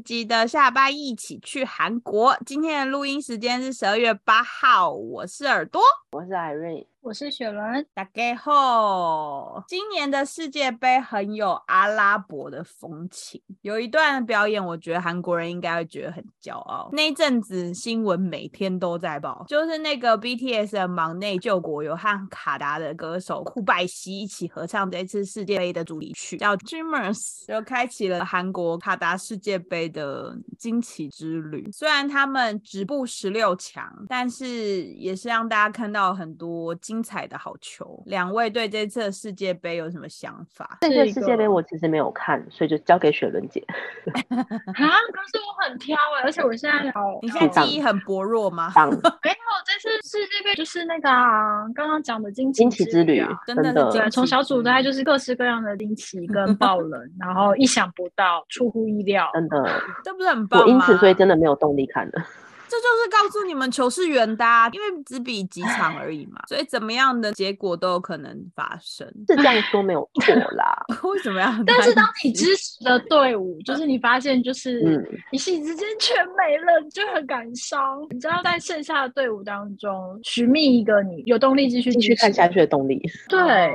记得下班一起去韩国。今天的录音时间是十二月八号，我是耳朵，我是艾瑞。我是雪伦，大家好。今年的世界杯很有阿拉伯的风情，有一段表演，我觉得韩国人应该会觉得很骄傲。那阵子新闻每天都在报，就是那个 BTS 的忙内救国，有和卡达的歌手库拜西一起合唱这次世界杯的主题曲，叫 Dreamers，就开启了韩国卡达世界杯的惊奇之旅。虽然他们止步十六强，但是也是让大家看到很多。精彩的好球，两位对这次世界杯有什么想法？这次世界杯我其实没有看，所以就交给雪伦姐。啊，可是我很挑哎，而且我现在好，你现在记忆很薄弱吗？没有，这次世界杯就是那个啊，刚刚讲的惊惊奇之旅，真的对，从小组赛就是各式各样的惊奇跟 爆冷，然后意想不到，出乎意料，真的，这不是很棒吗？因此，所以真的没有动力看了。这就是告诉你们球是圆的，啊因为只比几场而已嘛，所以怎么样的结果都有可能发生。是这样说没有错啦。为什么要？但是当你支持的队伍，就是你发现就是一夕之间全没了，就很感伤。你知道在剩下的队伍当中寻觅一个你有动力继续继续看下去的动力。对。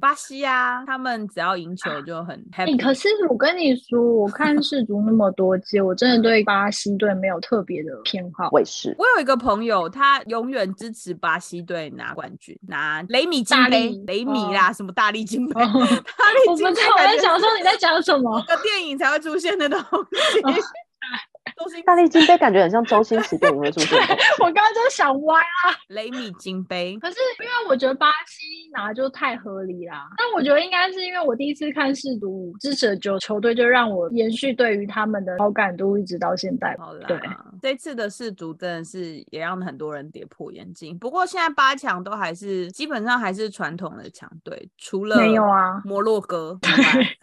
巴西啊，他们只要赢球就很 happy。可是我跟你说，我看世足那么多届，我真的对巴西队没有特别的偏好。我也是。我有一个朋友，他永远支持巴西队拿冠军，拿雷米金杯，雷米啦，什么大力金杯，大力金杯。我在想说你在讲什么？个电影才会出现的东西。大力金杯感觉很像周星驰电影会出现。我刚刚就想歪啊，雷米金杯。可是因为我觉得巴西拿就太合理啦。但我觉得应该是因为我第一次看世足，支持的球球队就让我延续对于他们的好感度，一直到现在。好对，这次的世足真的是也让很多人跌破眼镜。不过现在八强都还是基本上还是传统的强队，除了没有啊摩洛哥，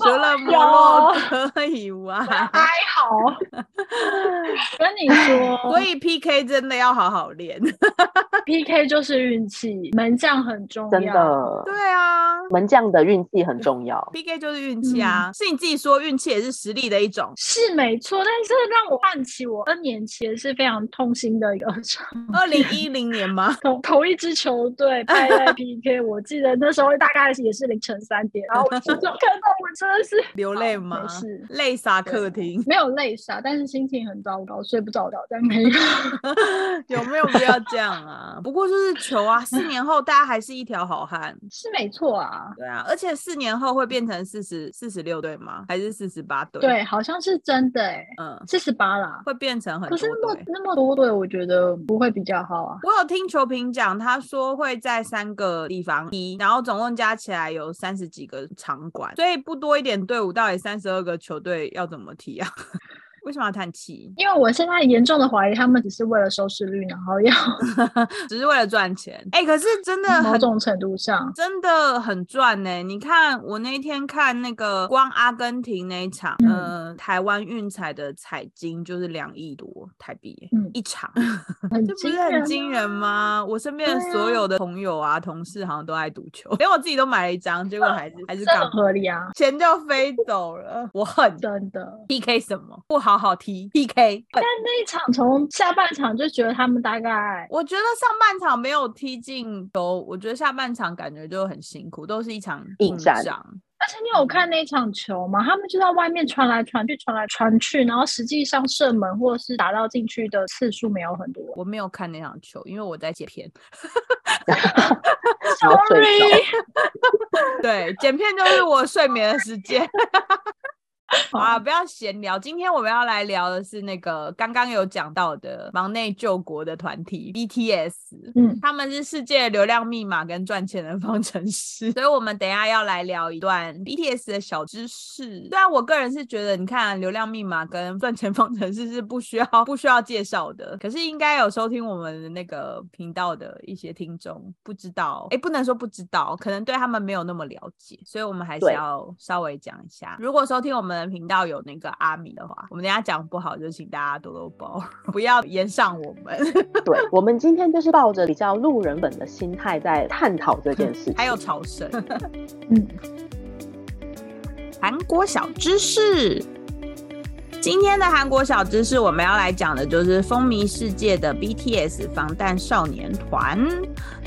除了摩洛哥以外，还好。跟你说，所以 PK 真的要好好练。PK 就是运气，门将很重要。真的，对啊，门将的运气很重要。PK 就是运气啊，是你自己说运气也是实力的一种，是没错。但是让我唤起我 N 年前是非常痛心的一个场。二零一零年吗？同同一支球队 拍在 PK，我记得那时候大概也是凌晨三点，然后我看到我真的是流泪吗？是泪洒客厅，没有泪洒。但是心情很糟糕，睡不着觉，但没有，有没有必要这样啊？不过就是球啊，四年后大家还是一条好汉，是没错啊。对啊，而且四年后会变成四十四十六队吗？还是四十八队？对，好像是真的哎，嗯，四十八啦，会变成很多。可是那么那么多队，我觉得不会比较好啊。我有听球评讲，他说会在三个地方踢，然后总共加起来有三十几个场馆，所以不多一点队伍，到底三十二个球队要怎么踢啊？为什么要叹气？因为我现在严重的怀疑他们只是为了收视率，然后要 只是为了赚钱。哎，可是真的某种程度上真的很赚呢。你看我那天看那个光阿根廷那一场，呃，台湾运彩的彩金就是两亿多台币嗯一场，这不是很惊人吗？我身边的所有的朋友啊、同事好像都爱赌球，连我自己都买了一张，结果还是还是很合理啊，钱就飞走了。我很真的 PK 什么不好。好好踢 PK，但那一场从下半场就觉得他们大概，我觉得上半场没有踢进球，我觉得下半场感觉就很辛苦，都是一场硬仗。而且你有看那场球吗？他们就在外面传来传去，传来传去，然后实际上射门或者是打到进去的次数没有很多。我没有看那场球，因为我在剪片。Sorry，对，剪片就是我睡眠的时间。啊，不要闲聊。今天我们要来聊的是那个刚刚有讲到的忙内救国的团体 BTS。嗯，他们是世界流量密码跟赚钱的方程式，所以我们等下要来聊一段 BTS 的小知识。虽然我个人是觉得，你看流量密码跟赚钱方程式是不需要不需要介绍的，可是应该有收听我们的那个频道的一些听众不知道，哎，不能说不知道，可能对他们没有那么了解，所以我们还是要稍微讲一下。如果收听我们。频道有那个阿米的话，我们等下讲不好就请大家多多包，不要延上我们。对，我们今天就是抱着比较路人本的心态在探讨这件事，还有朝圣。嗯。韩国小知识。今天的韩国小知识，我们要来讲的就是风靡世界的 BTS 防弹少年团。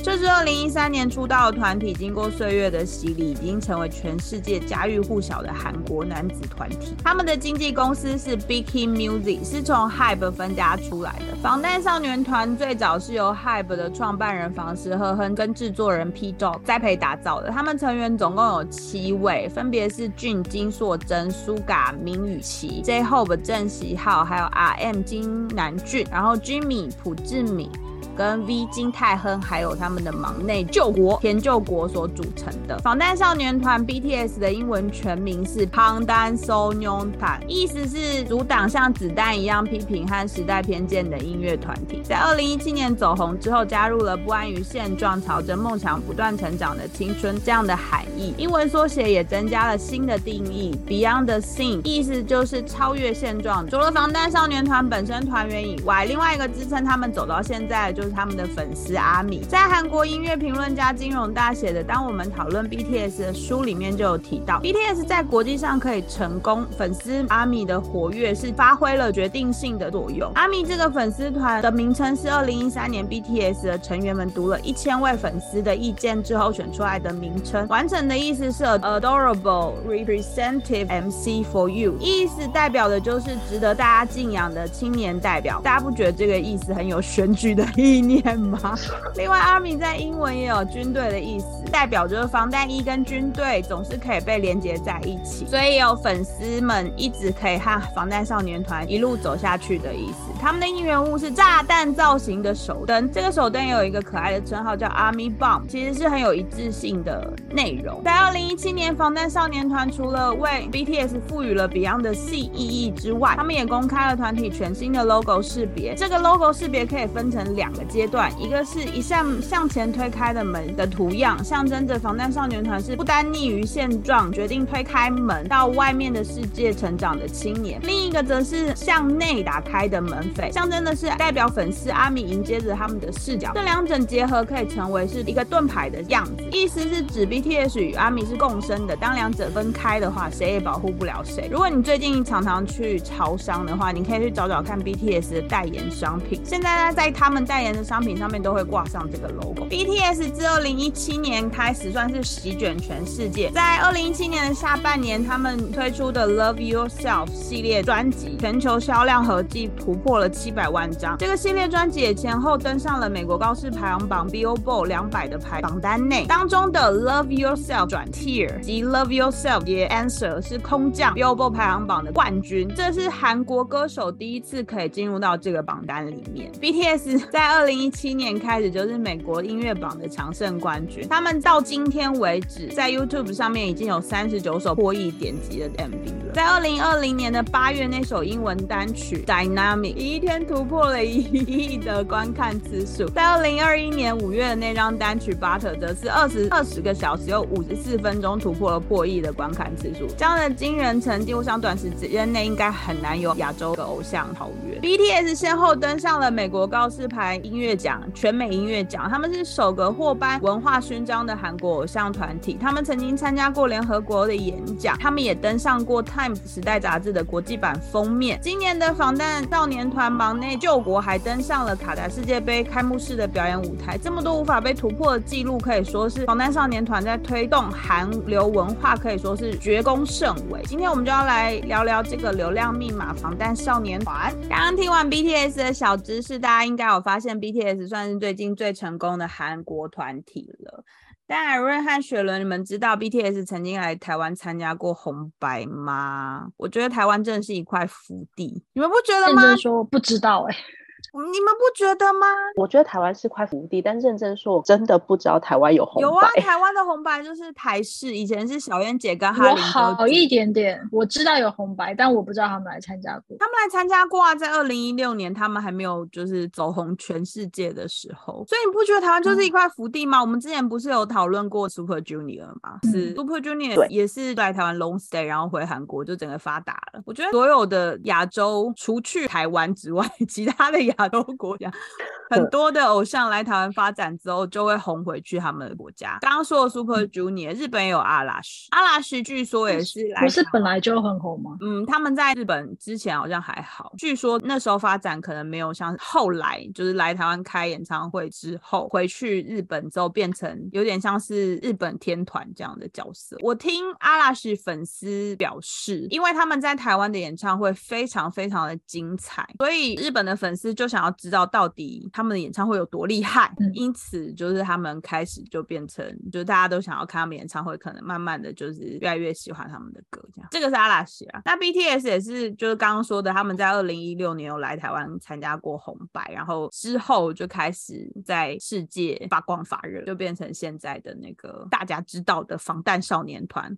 这支二零一三年出道的团体，经过岁月的洗礼，已经成为全世界家喻户晓的韩国男子团体。他们的经纪公司是 Big Hit Music，是从 HYBE 分家出来的。防弹少年团最早是由 HYBE 的创办人房石赫亨跟制作人 P Dog 栽培打造的。他们成员总共有七位，分别是俊、金硕珍、苏嘎、明宇奇、J Hope。郑喜浩，还有 R M 金南俊，然后 Jimmy 朴志敏。跟 V 金泰亨还有他们的忙内救国田救国所组成的防弹少年团 BTS 的英文全名是 PANDAN SO NYONDA，意思是阻挡像子弹一样批评和时代偏见的音乐团体。在二零一七年走红之后，加入了不安于现状、朝着梦想不断成长的青春这样的含义。英文缩写也增加了新的定义 Beyond the Scene，意思就是超越现状。除了防弹少年团本身团员以外，另外一个支撑他们走到现在的就。他们的粉丝阿米，在韩国音乐评论家金融大写的《当我们讨论 BTS 的书》里面就有提到，BTS 在国际上可以成功，粉丝阿米的活跃是发挥了决定性的作用。阿米这个粉丝团的名称是二零一三年 BTS 的成员们读了一千位粉丝的意见之后选出来的名称，完整的意思是 Adorable Representative MC for You，意思代表的就是值得大家敬仰的青年代表。大家不觉得这个意思很有选举的意？意念吗？另外，Army 在英文也有军队的意思，代表就是防弹衣跟军队总是可以被连接在一起，所以有粉丝们一直可以和防弹少年团一路走下去的意思。他们的应援物是炸弹造型的手灯，这个手灯也有一个可爱的称号叫 Army Bomb，其实是很有一致性的内容。在二零一七年，防弹少年团除了为 BTS 赋予了 Beyond 的 C 意义之外，他们也公开了团体全新的 logo 识别。这个 logo 识别可以分成两个。阶段，一个是一扇向前推开的门的图样，象征着防弹少年团是不单逆于现状，决定推开门到外面的世界成长的青年；另一个则是向内打开的门扉，象征的是代表粉丝阿米迎接着他们的视角。这两者结合可以成为是一个盾牌的样子，意思是指 BTS 与阿米是共生的。当两者分开的话，谁也保护不了谁。如果你最近常常去潮商的话，你可以去找找看 BTS 的代言商品。现在呢，在他们代言。的商品上面都会挂上这个 logo。BTS 自二零一七年开始算是席卷全世界。在二零一七年的下半年，他们推出的 Love Yourself 系列专辑，全球销量合计突破了七百万张。这个系列专辑也前后登上了美国高市排行榜 Billboard 两百的排榜单内。当中的 Love Yourself 转 Tear 及 Love Yourself 也 Answer 是空降 Billboard 排行榜的冠军。这是韩国歌手第一次可以进入到这个榜单里面。BTS 在二二零一七年开始就是美国音乐榜的常胜冠军。他们到今天为止，在 YouTube 上面已经有三十九首破亿点击的 MV 了。在二零二零年的八月，那首英文单曲 Dynamic 一天突破了一亿的观看次数。在二零二一年五月的那张单曲 Butter 则是二十二十个小时有五十四分钟突破了破亿的观看次数。这样的惊人成绩，我想短时间内应该很难有亚洲的偶像超越。BTS 先后登上了美国告示牌音。乐奖、全美音乐奖，他们是首个获颁文化勋章的韩国偶像团体。他们曾经参加过联合国的演讲，他们也登上过《Time》时代杂志的国际版封面。今年的防弹少年团忙内救国还登上了卡达世界杯开幕式的表演舞台。这么多无法被突破的记录，可以说是防弹少年团在推动韩流文化，可以说是绝功甚伟。今天我们就要来聊聊这个流量密码——防弹少年团。刚刚听完 BTS 的小知识，大家应该有发现。BTS 算是最近最成功的韩国团体了。但艾瑞和雪伦，你们知道 BTS 曾经来台湾参加过红白吗？我觉得台湾真的是一块福地，你们不觉得吗？说不知道哎。你们不觉得吗？我觉得台湾是块福地，但认真说，我真的不知道台湾有红白。有啊，台湾的红白就是台式，以前是小燕姐跟哈林。好一点点，我知道有红白，但我不知道他们来参加过。他们来参加过啊，在二零一六年，他们还没有就是走红全世界的时候。所以你不觉得台湾就是一块福地吗？我们之前不是有讨论过 Super Junior 吗？是 Super Junior 也是来台湾 long stay，然后回韩国就整个发达了。我觉得所有的亚洲，除去台湾之外，其他的亚。亚洲国家很多的偶像来台湾发展之后，就会红回去他们的国家。刚刚说的 Super Junior，日本也有阿拉什，阿拉什据说也是来，不是本来就很红吗？嗯，他们在日本之前好像还好，据说那时候发展可能没有像后来，就是来台湾开演唱会之后，回去日本之后变成有点像是日本天团这样的角色。我听阿拉什粉丝表示，因为他们在台湾的演唱会非常非常的精彩，所以日本的粉丝就想要知道到底他们的演唱会有多厉害，因此就是他们开始就变成，就是大家都想要看他们演唱会，可能慢慢的就是越来越喜欢他们的歌，这样。这个是阿拉西啊，那 BTS 也是，就是刚刚说的，他们在二零一六年有来台湾参加过红白，然后之后就开始在世界发光发热，就变成现在的那个大家知道的防弹少年团。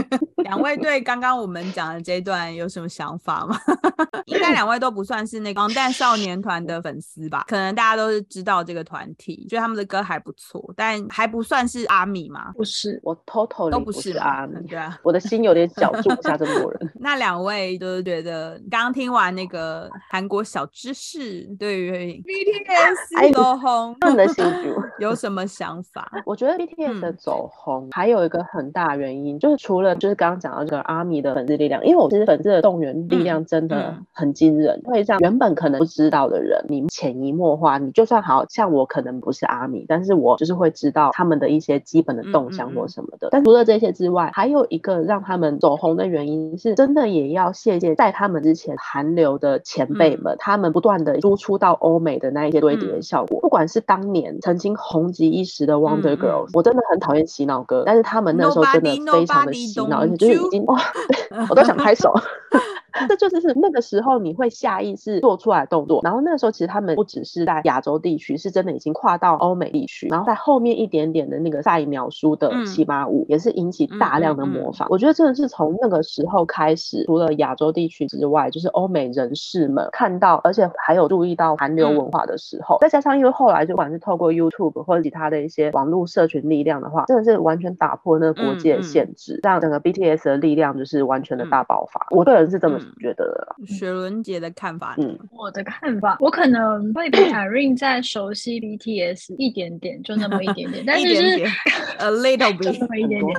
两位对刚刚我们讲的这一段有什么想法吗？应该两位都不算是那个防弹少年团的粉丝吧？可能大家都是知道这个团体，觉得他们的歌还不错，但还不算是阿米吗？不是，我 totally 都不是阿米，对啊，我的心有点 小，住不下这么多人。那两位都是觉得刚刚听完那个韩国小知识，对于 BTS 走红他们的新主有什么想法？我觉得 BTS 的走红还有一个很大原因，就是除了就是刚刚讲到这个阿米的粉丝力量，因为我其实粉丝的动员力量真的很惊人，会让原本可能不知道的人，你潜移默化，你就算好像我可能不是阿米，但是我就是会知道他们的一些基本的动向或什么的。但除了这些之外，还有一个让他们走红的原因是，真的也要谢谢在他们之前韩流的前辈们，他们不断的输出到欧美的那一些堆叠效果，不管是当年曾经红极一时的 Wonder Girls，我真的很讨厌洗脑歌，但是他们那时候真的非常的洗脑，而且就是已经哇，我都想拍手。这就是是那个时候你会下意识做出来动作，然后那个时候其实他们不只是在亚洲地区，是真的已经跨到欧美地区，然后在后面一点点的那个赛苗书的七八五也是引起大量的模仿。我觉得真的是从那个时候开始，除了亚洲地区之外，就是欧美人士们看到，而且还有注意到韩流文化的时候，再加上因为后来就不管是透过 YouTube 或者其他的一些网络社群力量的话，真的是完全打破那个国界限制，让整个 BTS 的力量就是完全的大爆发。我个人是这么。觉得雪伦姐的看法，嗯，我的看法，我可能会比 Irene 再熟悉 BTS 一点点，就那么一点点，但是是 a little bit，就那么一点点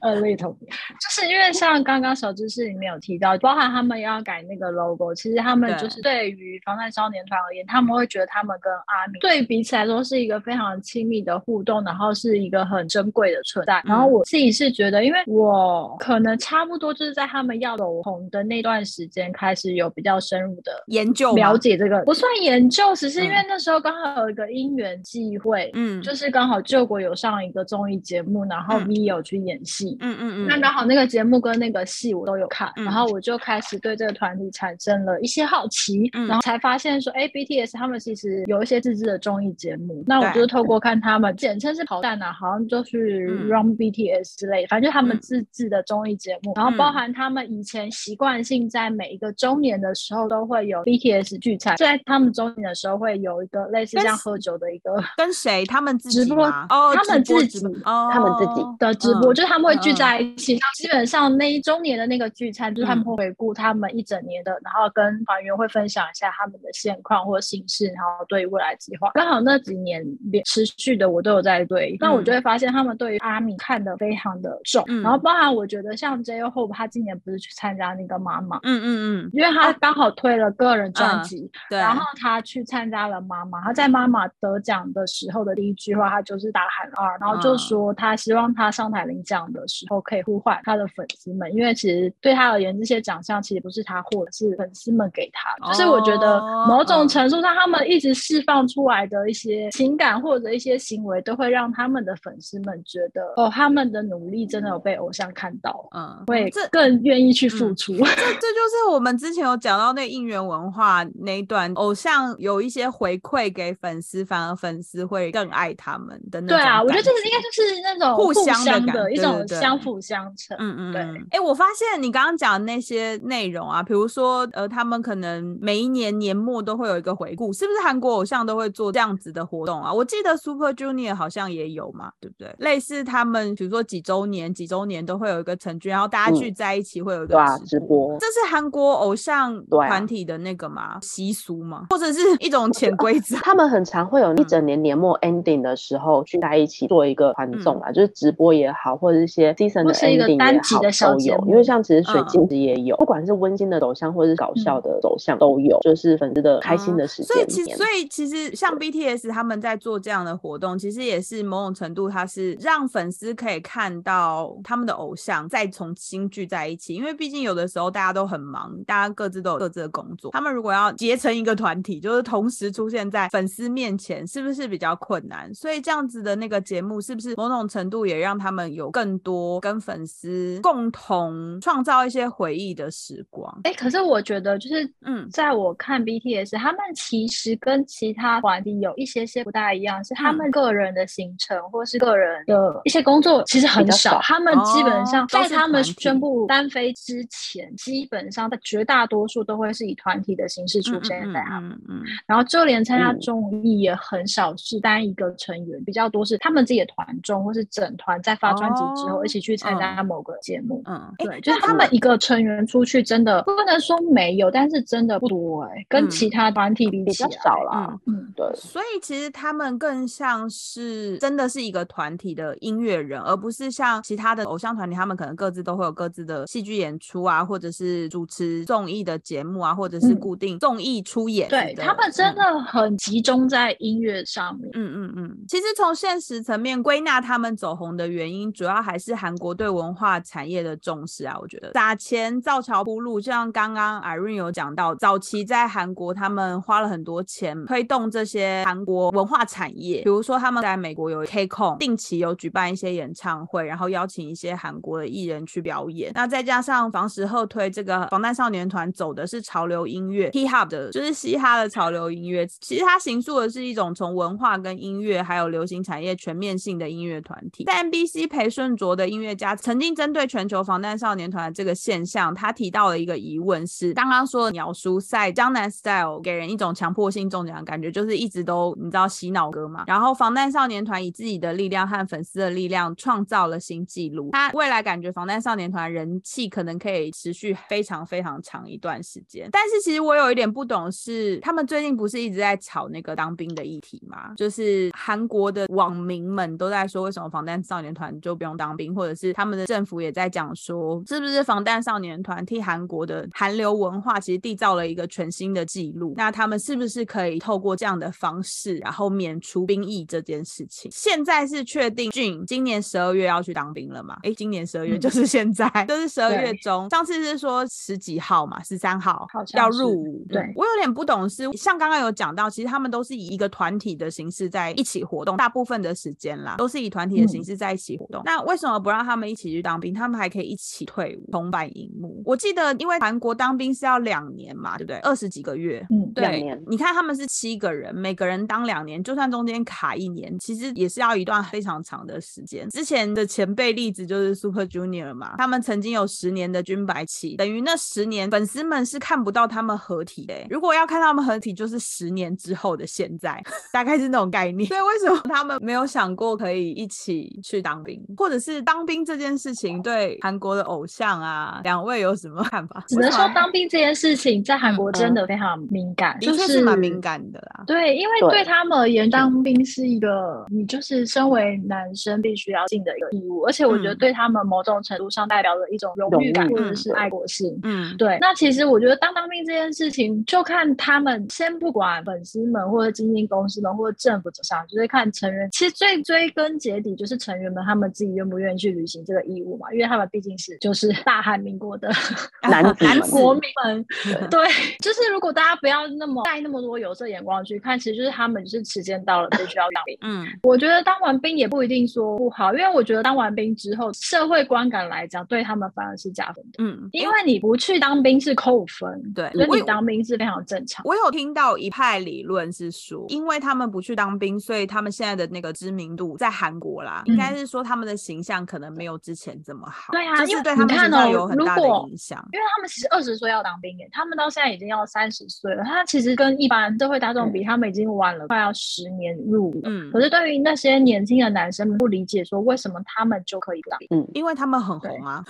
，a little bit，就是因为像刚刚小知识里面有提到，包含他们要改那个 logo，其实他们就是对。于防弹少年团而言，他们会觉得他们跟阿米对彼此来说是一个非常亲密的互动，然后是一个很珍贵的存在。然后我自己是觉得，因为我可能差不多就是在他们要走红的那段。时间开始有比较深入的研究了解这个不算研究，只是因为那时候刚好有一个因缘际会，嗯，就是刚好救国有上一个综艺节目，然后 V 有去演戏，嗯嗯嗯，那刚好那个节目跟那个戏我都有看，然后我就开始对这个团体产生了一些好奇，然后才发现说，哎，BTS 他们其实有一些自制的综艺节目，那我就是透过看他们，简称是跑蛋啊，好像就是 Run BTS 之类，反正就他们自制的综艺节目，然后包含他们以前习惯性在每一个周年的时候都会有 BTS 聚餐，在他们周年的时候会有一个类似这样喝酒的一个，跟谁？他们自己直播哦，他们自己哦，他们自己的直播，就是他们会聚在一起。基本上那一周年的那个聚餐，就是他们会回顾他们一整年的，然后跟团员会分享一下他们的现况或形势，然后对未来计划。刚好那几年连持续的我都有在对，那我就会发现他们对于阿米看的非常的重，然后包含我觉得像 J.Hope 他今年不是去参加那个妈妈，嗯嗯。嗯嗯，因为他刚好推了个人专辑，对，然后他去参加了妈妈，他在妈妈得奖的时候的第一句话，他就是大喊二，然后就说他希望他上台领奖的时候可以呼唤他的粉丝们，因为其实对他而言，这些奖项其实不是他获，是粉丝们给他。就是我觉得某种程度上，他们一直释放出来的一些情感或者一些行为，都会让他们的粉丝们觉得，哦，他们的努力真的有被偶像看到，嗯，会更愿意去付出。这这就是。我们之前有讲到那应援文化那一段，偶像有一些回馈给粉丝，反而粉丝会更爱他们的那种。对啊，我觉得这是应该就是那种互相的一种相辅相成。嗯嗯，对。哎，我发现你刚刚讲的那些内容啊，比如说呃，他们可能每一年年末都会有一个回顾，是不是韩国偶像都会做这样子的活动啊？我记得 Super Junior 好像也有嘛，对不对？类似他们比如说几周年、几周年都会有一个成军，然后大家聚在一起会有一个直播，这是是韩国偶像团体的那个吗？习俗吗？或者是一种潜规则？他们很常会有一整年年末 ending 的时候聚在一起做一个团综啊，就是直播也好，或者一些 season 的 ending 也好，都有。因为像其实水晶也有，不管是温馨的走向或者是搞笑的走向都有，就是粉丝的开心的时间。所以其实所以其实像 BTS 他们在做这样的活动，其实也是某种程度，它是让粉丝可以看到他们的偶像再重新聚在一起。因为毕竟有的时候大家都很忙，大家各自都有各自的工作，他们如果要结成一个团体，就是同时出现在粉丝面前，是不是比较困难？所以这样子的那个节目，是不是某种程度也让他们有更多跟粉丝共同创造一些回忆的时光？哎，可是我觉得就是，嗯，在我看 BTS，他们其实跟其他团体有一些些不大一样，是他们个人的行程或是个人的一些工作其实很少，他们基本上在他们宣布单飞之前，基本上在绝大多数都会是以团体的形式出现在他们，然后就连参加综艺也很少是单一个成员，比较多是他们自己的团众或是整团在发专辑之后一起去参加某个节目，嗯，对，就是他们一个成员出去真的不能说没有，但是真的不多哎，跟其他团体比较少啦，嗯，对，所以其实他们更像是真的是一个团体的音乐人，而不是像其他的偶像团体，他们可能各自都会有各自的戏剧演出啊，或者是主持综艺的节目啊，或者是固定综艺出演。对他们真的很集中在音乐上面。嗯嗯嗯。其实从现实层面归纳他们走红的原因，主要还是韩国对文化产业的重视啊。我觉得砸钱造桥铺路，就像刚刚 Irene 有讲到，早期在韩国他们花了很多钱推动这些韩国文化产业，比如说他们在美国有 K-Con，定期有举办一些演唱会，然后邀请一些韩国的艺人去表演。那再加上房时后推这个防弹少年团，走的是潮流音乐，Hip-Hop 的，就是嘻哈的潮流音乐。其实它形塑的是一种从文化跟音乐还有流行产业全面性的音乐团体。在 NBC 裴顺卓的音乐家曾经针对全球防弹少年团这个现象，他提到了一个疑问是：刚刚说的鸟叔赛江南 style 给人一种强迫性中奖的感觉，就是一直都你知道洗脑歌嘛。然后防弹少年团以自己的力量和粉丝的力量创造了新纪录。他未来感觉防弹少年团人气可能可以持续非常非常长一段时间。但是其实我有一点不懂是，他们最近不是一直在炒那个当兵的议题吗？就是韩国的网民们都在说，为什么防弹少年团就不用当兵，或者是他们的政府也在讲说，是不是防弹少年团替韩国的韩流文化其实缔造了一个全新的记录？那他们是不是可以透过这样的方式，然后免除兵役这件事情？现在是确定俊今年十二月要去当兵了吗？哎，今年十二月就是现在，就是十二月中。上次是说十几号嘛，十三号要入伍。对我有点不懂，是像刚刚有讲到，其实他们都是以一个团体的形式在一起活动，大部分的时间啦，都是以团体的形式在一起活动。那为什么不让他们一起去当兵？他们还可以一起退伍，同版荧幕。我记得，因为韩国当兵是要两年嘛，对不对？二十几个月。嗯，对。你看他们是七个人，每个人当两年，就算中间卡一年，其实也是要一段非常长的时间。之前的前辈例子就是 Super Junior 嘛，他们曾经有十年的军白期，等于那十年粉丝们是看不到他们合体的。如果要看他们合体，就是十年之后的现在，大概是那种概念。所以为什么他们没有想过可以一起去当兵，或者是当兵这件事情对韩国的偶像啊，两位有什么看法？只能说当兵这件事情在韩国真的非常敏感，就是蛮敏感的啦。对，因为对他们而言，当兵是一个你就是身为男生必须要尽的一个义务，而且我觉得对他们某种程度上代表了一种荣誉感或者是爱国性。嗯，对。那其实我觉得当当兵这件事情，就看他们先不管粉丝们或者经纪公司们或者政府上，就是看成员。其实最追根结底就是成员们他们自己愿不愿意去履行这个义务嘛，因为他们毕竟是就是 大韩民国的 男男国民们。对，就是如果大家不要那么带那么多有色眼光去看，其实就是他们就是时间到了必须要当兵。嗯，我觉得当完兵也不一定说不好，因为我觉得当完兵之后社会观感来讲，对他们反而是加分的。嗯，因为你不去当兵是扣分，对，所以你当兵是非常正常。我有听到一派理论是说，因为他们不去当兵，所以他们现在的那个知名度在韩国啦，应该是说他们的形象可能没有之前这么好。对啊，因为对他们形象有很大的影响。因为他们其实二十岁要当兵耶，他们到现在已经要三十岁了。他其实跟一般社会大众比，他们。已经晚了快要十年入伍。嗯，可是对于那些年轻的男生们不理解，说为什么他们就可以当？嗯，因为他们很红啊。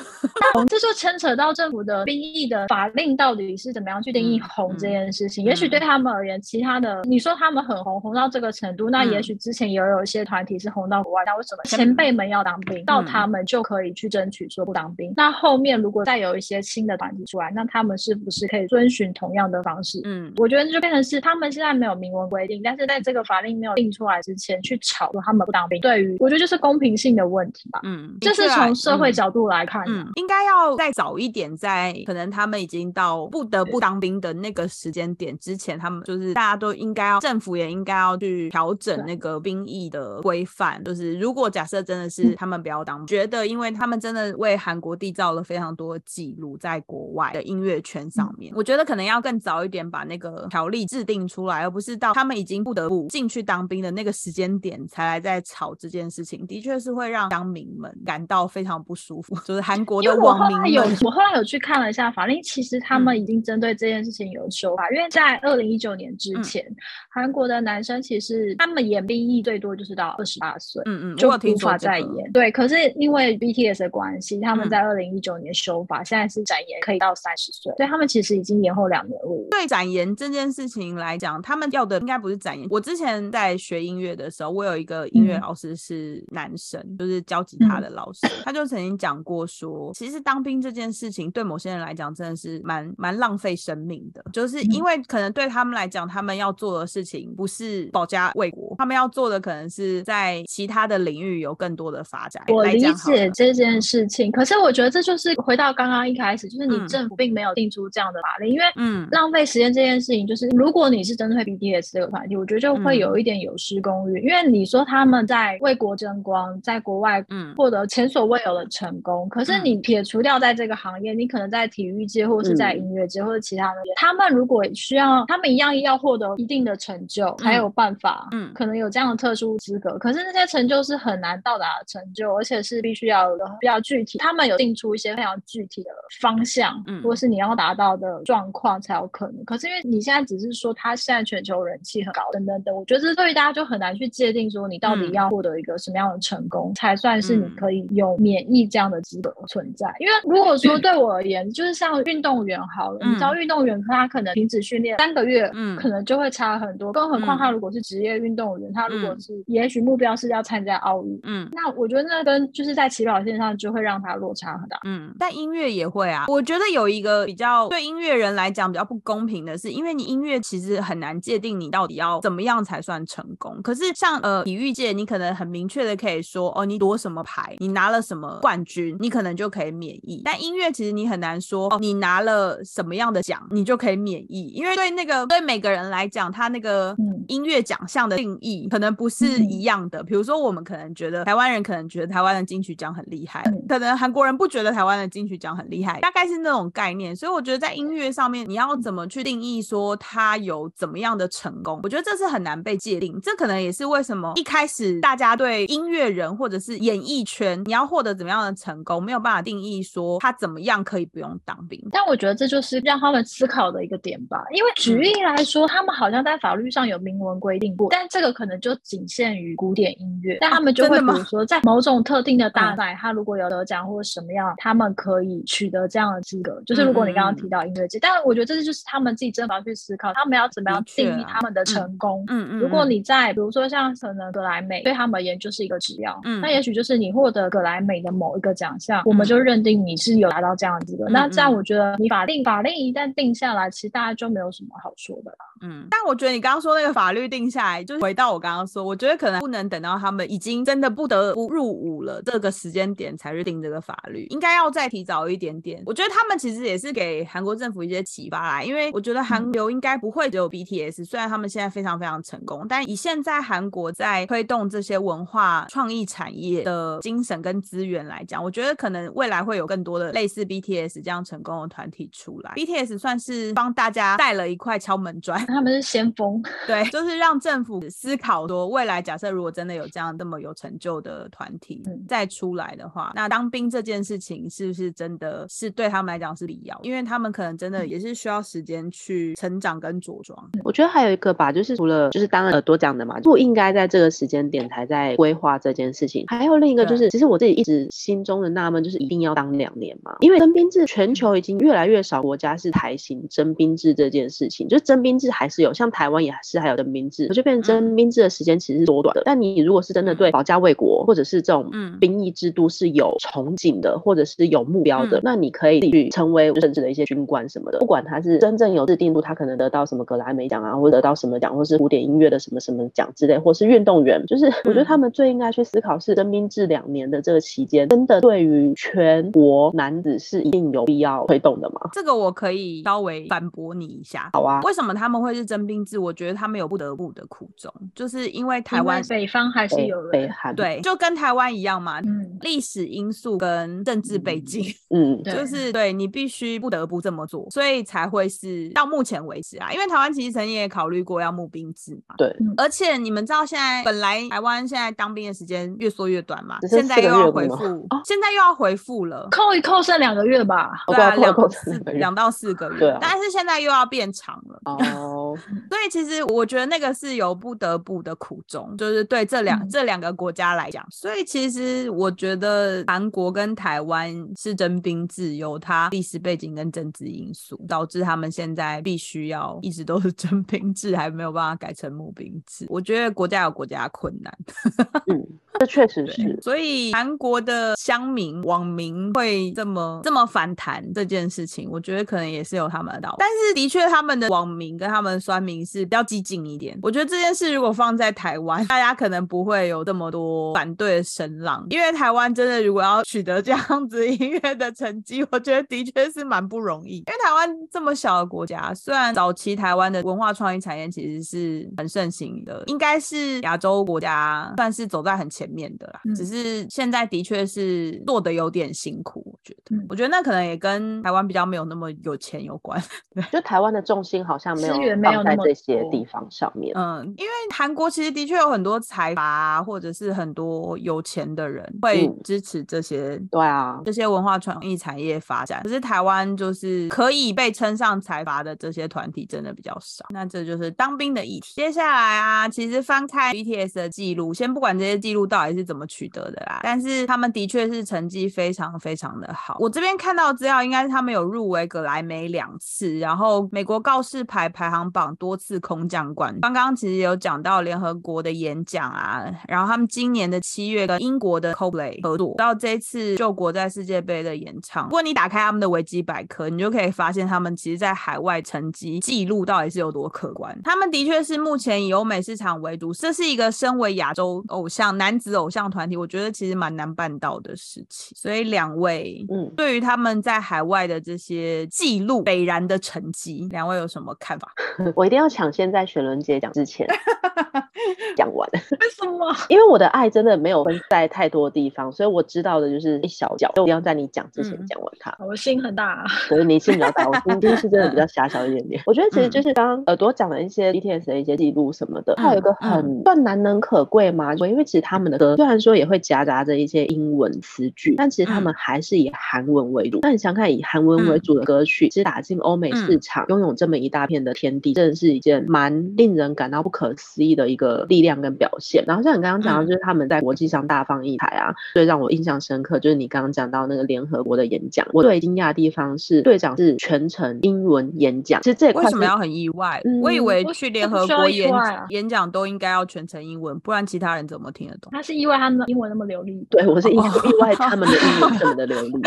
那 这就牵扯到政府的兵役的法令到底是怎么样去定义红这件事情。也许对他们而言，其他的你说他们很红，红到这个程度，那也许之前也有一些团体是红到国外，那为什么前辈们要当兵，到他们就可以去争取说不当兵？那后面如果再有一些新的团体出来，那他们是不是可以遵循同样的方式？嗯，我觉得就变成是他们现在没有明文规定，但是在这个法令没有定出来之前去吵说他们不当兵，对于我觉得就是公平性的问题吧。嗯，这是从社会角度来看，嗯，应该要再早一点，在可能他们已经到不得不当兵的那个时间点之前，他们就是大家都应该要，政府也应该要去调整那个兵役的规范。就是如果假设真的是他们不要当，觉得因为他们真的为韩国缔造了非常多记录，在国外的音乐圈上面，我觉得可能要更早一点把那个条例制定出来，而不是到他们已经不得不进去当兵的那个时间点才来在吵这件事情，的确是会让乡民们感到非常不舒服。就是韩国的网民有，我后来有去看了一下法令，其实他们已经针对这件事情有修法，因为在二零一九年之前，韩国的男生其实他们演兵役最多就是到二十八岁，嗯嗯，就无法再演。对，可是因为 BTS 的关系，他们在二零一九年修法，现在是展延可以到三十岁，所以他们其实已经延后两年了。对展延这件事情来讲，他们要的应该不是展延。我之前在学音乐的时候，我有一个音乐老师是男生，就是教吉他的老师，他就曾经讲过说，其实当兵这件事情对某些人来讲真的是蛮蛮浪费生命的，就是因为可能对他们来讲，他们要做的事情不是保家卫国，他们要做的可能是在其他的领域有更多的发展。我理解。这件事情，可是我觉得这就是回到刚刚一开始，就是你政府并没有定出这样的法令，因为嗯，浪费时间这件事情，就是如果你是针对 BDS 这个团体，我觉得就会有一点有失公允，因为你说他们在为国争光，在国外嗯。获得前所未有的成功，可是你撇除掉在这个行业，你可能在体育界或者是在音乐界或者其他的，他们如果需要，他们一样要获得一定的成就，才有办法，嗯，可能有这样的特殊资格，可是那些成就是很难到达的成就，而且是必须要的比较具体，他们有定出一些非常具体的方向，嗯，或是你要达到的状况才有可能。可是因为你现在只是说他现在全球人气很高，等等等，我觉得这对于大家就很难去界定说你到底要获得一个什么样的成功，才算是你可以有免疫这样的资格存在。因为如果说对我而言，就是像运动员好了，你知道运动员他可能停止训练三个月，嗯，可能就会差很多。更何况他如果是职业运动员，他如果是也许目标是要参加奥运，嗯，那我觉得那跟就是在起跑线上就会让他落差很大。嗯，但音乐也会啊。我觉得有一个比较对音乐人来讲比较不公平的是，因为你音乐其实很难界定你到底要怎么样才算成功。可是像呃体育界，你可能很明确的可以说，哦，你夺什么牌，你拿了什么冠军，你可能就可以免疫。但音乐其实你很难说，哦，你拿了什么样的奖，你就可以免疫。因为对那个对每个人来讲，他那个音乐奖项的定义可能不是一样的。比如说，我们可能觉得台湾人可能觉得台湾的金曲奖很厉害，可能韩国人不觉得台湾的金曲奖很厉害，大概是那种概念。所以我觉得在音乐上面，你要怎么去定义说他有怎么样的成功，我觉得这是很难被界定。这可能也是为什么一开始大家对音乐人或者是演艺圈，你要获得怎么样的成功，没有办法定义说他怎么样可以不用当兵。但我觉得这就是让他们思考的一个点吧。因为举例来说，他们好像在法律上有明文规定过，但这个可能就仅限于古典音乐。但他们就会比如说在某种特定的大赛，他如果有得奖或者什么样，他们可以取得这样的资格。就是如果你刚刚提到音乐界，但我觉得这就是他们自己真的要去思考，他们要怎么样定义他们的成功。嗯嗯。如果你在比如说像可能格莱美对他们而言就是一个指标，嗯，那也许就是你获得格莱美的某一个奖项，我们就认定你是有达到这样的资格。那这样我觉得你法定法令一旦定下来，其实大家就没有什么好说的啦。嗯，但我觉得你刚刚说那个法律定下来，就是回到我刚刚说，我觉得可能不能等到他们已经真的不得不入伍了这个时间点才去定这个法律，应该要再提早一点点。我觉得他们其实也是给韩国政府一些启发啦，因为我觉得韩流应该不会只有 BTS，虽然他们现在非常非常成功，但以现在韩国在推动这些文化创意产业的精神跟资源来讲，我觉得可能未来会有更多的类似 BTS 这样成功的团体出来。BTS 算是帮大家带了一块敲门砖。他们是先锋，对，就是让政府思考说，未来假设如果真的有这样那么有成就的团体再出来的话，那当兵这件事情是不是真的是对他们来讲是必要？因为他们可能真的也是需要时间去成长跟着装。我觉得还有一个吧，就是除了就是当然耳朵讲的嘛，不应该在这个时间点才在规划这件事情。还有另一个就是，其实我自己一直心中的纳闷，就是一定要当两年嘛？因为征兵制，全球已经越来越少国家是台行征兵制这件事情，就是征兵制还是有，像台湾也是还有征兵制，就变成征兵制的时间其实是缩短的。但你如果是真的对保家卫国，或者是这种兵役制度是有憧憬的，或者是有目标的，那你可以去成为政治的一些军官什么的，不管他是真正有制定度，他可能得到什么格莱美奖啊，或者得到什么奖，或是古典音乐的什么什么奖之类，或是运动员，就是我觉得他们最应该去思考是征兵制两年的这个期间，真的对于全国男子是一定有必要推动的吗？这个我可以稍微反驳你一下。好啊，为什么他们会是征兵制？我觉得他们有不得不的苦衷，就是因为台湾北方还是有北韩，对，就跟台湾一样嘛。嗯，历史因素跟政治背景，嗯，就是对你必须不得不这么做，所以才会是到目前为止啊。因为台湾其实曾经也考虑过要募兵制嘛。对，而且你们知道现在本来台湾现在当兵的时间越缩越短嘛，现在又要回复，现在又要回复了，扣一扣剩两个月吧。对啊，两四两到四个月，但是现在又要变长了。哦，所以其实我觉得那个是有不得不的苦衷，就是对这两这两个国家来讲。所以其实我觉得韩国跟台湾是征兵制，有它历史背景跟政治因素，导致他们现在必须要一直都是征兵制，还没有办法改成募兵制。我觉得国家有国家困难。嗯，这确实是。所以韩国的乡民网民会这么这么反弹这件事情，我觉得可能也是有他们的道理。但是的确，他们的网民跟他们的酸民是比较激进一点。我觉得这件事如果放在台湾，大家可能不会有这么多反对的声浪，因为台湾真的如果要取得这样子音乐的成绩，我觉得的确是蛮不容易。因为台湾这么小的国家，虽然早期台湾的文化创意产业其实是很盛行的，应该是亚洲国家算是走在很前面的啦。只是现在的确是做的有点辛苦，我觉得。我觉得那可能也跟台湾比较没有那么有钱有关。对，就台湾的重心好像没有放在这些地方上面。嗯，因为韩国其实的确有很多财阀或者是很多有钱的人会支持这些。对啊，这些文化创意产业发展。可是台湾就是可以被称上财阀的这些团体真的比较少。那这就是当兵的议题。接下来啊，其实翻开 BTS 的记录，先不管这些记录到底是怎么取得的啦，但是他们的确是成绩非常非常的好。我这边看到资料，应该是他们有入围格莱美两次，然后美国告示牌排行榜多次空降冠。刚刚其实有讲到联合国的演讲啊，然后他们今年的七月跟英国的 Coldplay 合作，到这次救国在世界杯的演唱。如果你打开他们的维基百科，你就可以发现他们其实在海外成绩记录到底是有多可观。他们的确是目前以欧美市场为主，这是一个身为亚洲偶像男子偶像团体，我觉得其实蛮难办到的事情。所以两位，嗯，对于他们在海外的这些记录斐然的成绩，两位有什么看法？我一定要抢先在雪伦姐讲之前 讲完。为什么？因为我的爱真的没有分在太多地方，所以我知道的就是一小角，就一定要在你讲之前讲完它。我心很大，所以你心比较大，我心是真的比较狭小一点点。我觉得其实就是刚刚耳朵讲的一些 BTS 的一些记录什么的，它有一个很算难能可贵嘛，因为其实他们的歌虽然说也会夹杂着一些英文词句，但其实他们还是以韩文为主。那你想看以韩文为主的歌曲，其实打进欧美市场，拥有这么一大片的天地，真的是一件蛮令人感到不可思议的一个力量跟表现。然后像你刚刚讲到，就是他们在国际上大放异彩啊，最让我印象深刻就是你刚刚讲到那个联合国的演讲。我最惊讶的地方是队长是全程英文演讲，其实这也为什么要很意外？我以为去联合国演演讲都应该要全程英文，不然其他人怎么听得懂？他是意外他们英文那么流利，对我是意意外他们的英文这么的流利。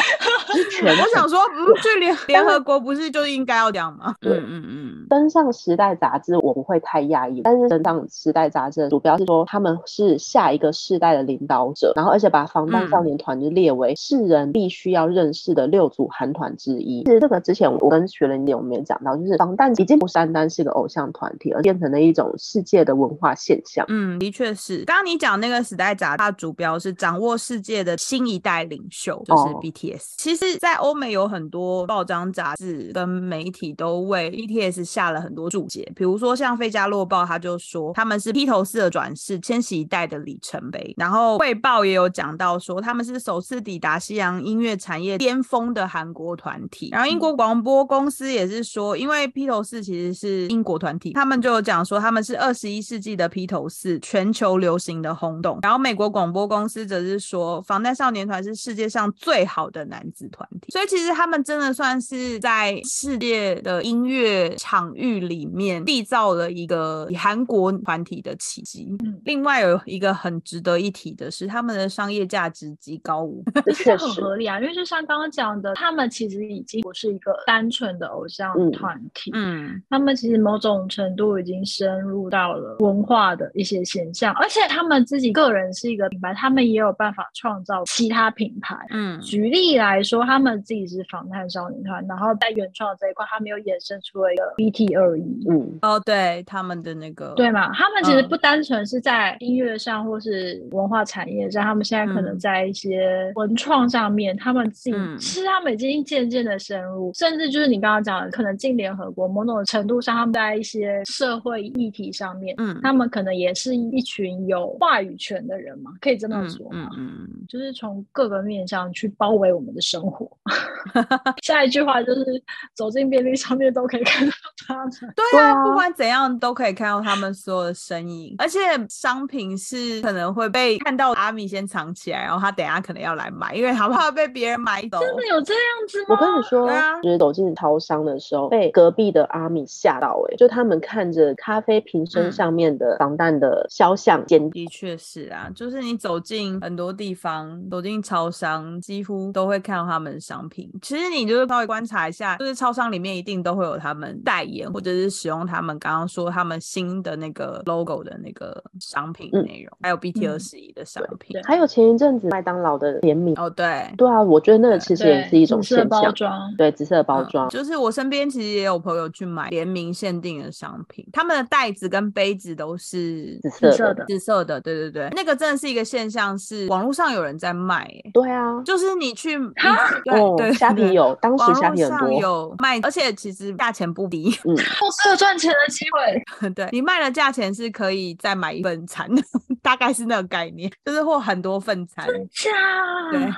我想说，嗯，去联 联合国不是就应该要这样吗？嗯嗯嗯。登上《时代》杂志，我不会太讶异。但是登上《时代》杂志的主标是说他们是下一个世代的领导者，然后而且把防弹少年团就列为世人必须要认识的六组韩团之一。其实这个之前我跟学人姐我们也讲到，就是防弹已经不单单是个偶像团体，而变成了一种世界的文化现象。嗯，的确是。刚刚你讲那个《时代》杂志，它主标是掌握世界的新一代领袖，就是 BTS。其。实，在欧美有很多报章杂志跟媒体都为 BTS 下了很多注解，比如说像《费加洛报》，他就说他们是披头士的转世，千禧一代的里程碑。然后《卫报》也有讲到说他们是首次抵达西洋音乐产业巅峰的韩国团体。然后英国广播公司也是说，因为披头士其实是英国团体，他们就有讲说他们是二十一世纪的披头士，全球流行的轰动。然后美国广播公司则是说，防弹少年团是世界上最好的男子团体。所以其实他们真的算是在世界的音乐场域里面缔造了一个韩国团体的奇迹。嗯另外有一个很值得一提的是，他们的商业价值极高，这很合理啊。因为就像刚刚讲的，他们其实已经不是一个单纯的偶像团体，嗯，他们其实某种程度已经深入到了文化的一些现象，而且他们自己个人是一个品牌，他们也有办法创造其他品牌。嗯，举例来说，他们自己是防弹少年团，然后在原创这一块，他们又衍生出了一个 BT 二一。嗯，哦，对，他们的那个，对嘛？他们其实不单纯是在音乐上或是文化产业上，他们现在可能在一些文创上面，他们自己其实他们已经渐渐的深入，甚至就是你刚刚讲的，可能进联合国，某种程度上，他们在一些社会议题上面，嗯，他们可能也是一群有话语权的人嘛，可以这么说嘛？嗯嗯，就是从各个面向去包围我们的生活。下一句话就是走进便利商店都可以看到他们。对啊，不管怎样都可以看到他们所有的身影，而且商品是可能会被看到阿米先藏起来，然后他等下可能要来买，因为他怕被别人买走。真的有这样子吗？我跟你说，啊就是走进超商的时候，被隔壁的阿米吓到，哎，就他们看着咖啡瓶身上面的防弹的肖像，的确是啊，就是你走进很多地方，走进超商，几乎都会看到他们的商品。其实你就是稍微观察一下，就是超商里面一定都会有他们代言或者是使用他们刚刚说他们新的那个 logo 的那个商品内容，还有 BT 二十一的商品，还有前一阵子麦当劳的联名哦，对。对啊，我觉得那个其实也是一种现象，对紫色包装，就是我身边其实也有朋友去买联名限定的商品，他们的袋子跟杯子都是紫色的，紫色的，对对对，那个真的是一个现象，是网络上有人在卖，对啊，就是你去对对。虾皮有，当时虾皮很多有卖，而且其实价钱不低，嗯，是有赚钱的机会。对你卖的价钱是可以再买一份餐，大概是那个概念，就是或很多份餐。假？对，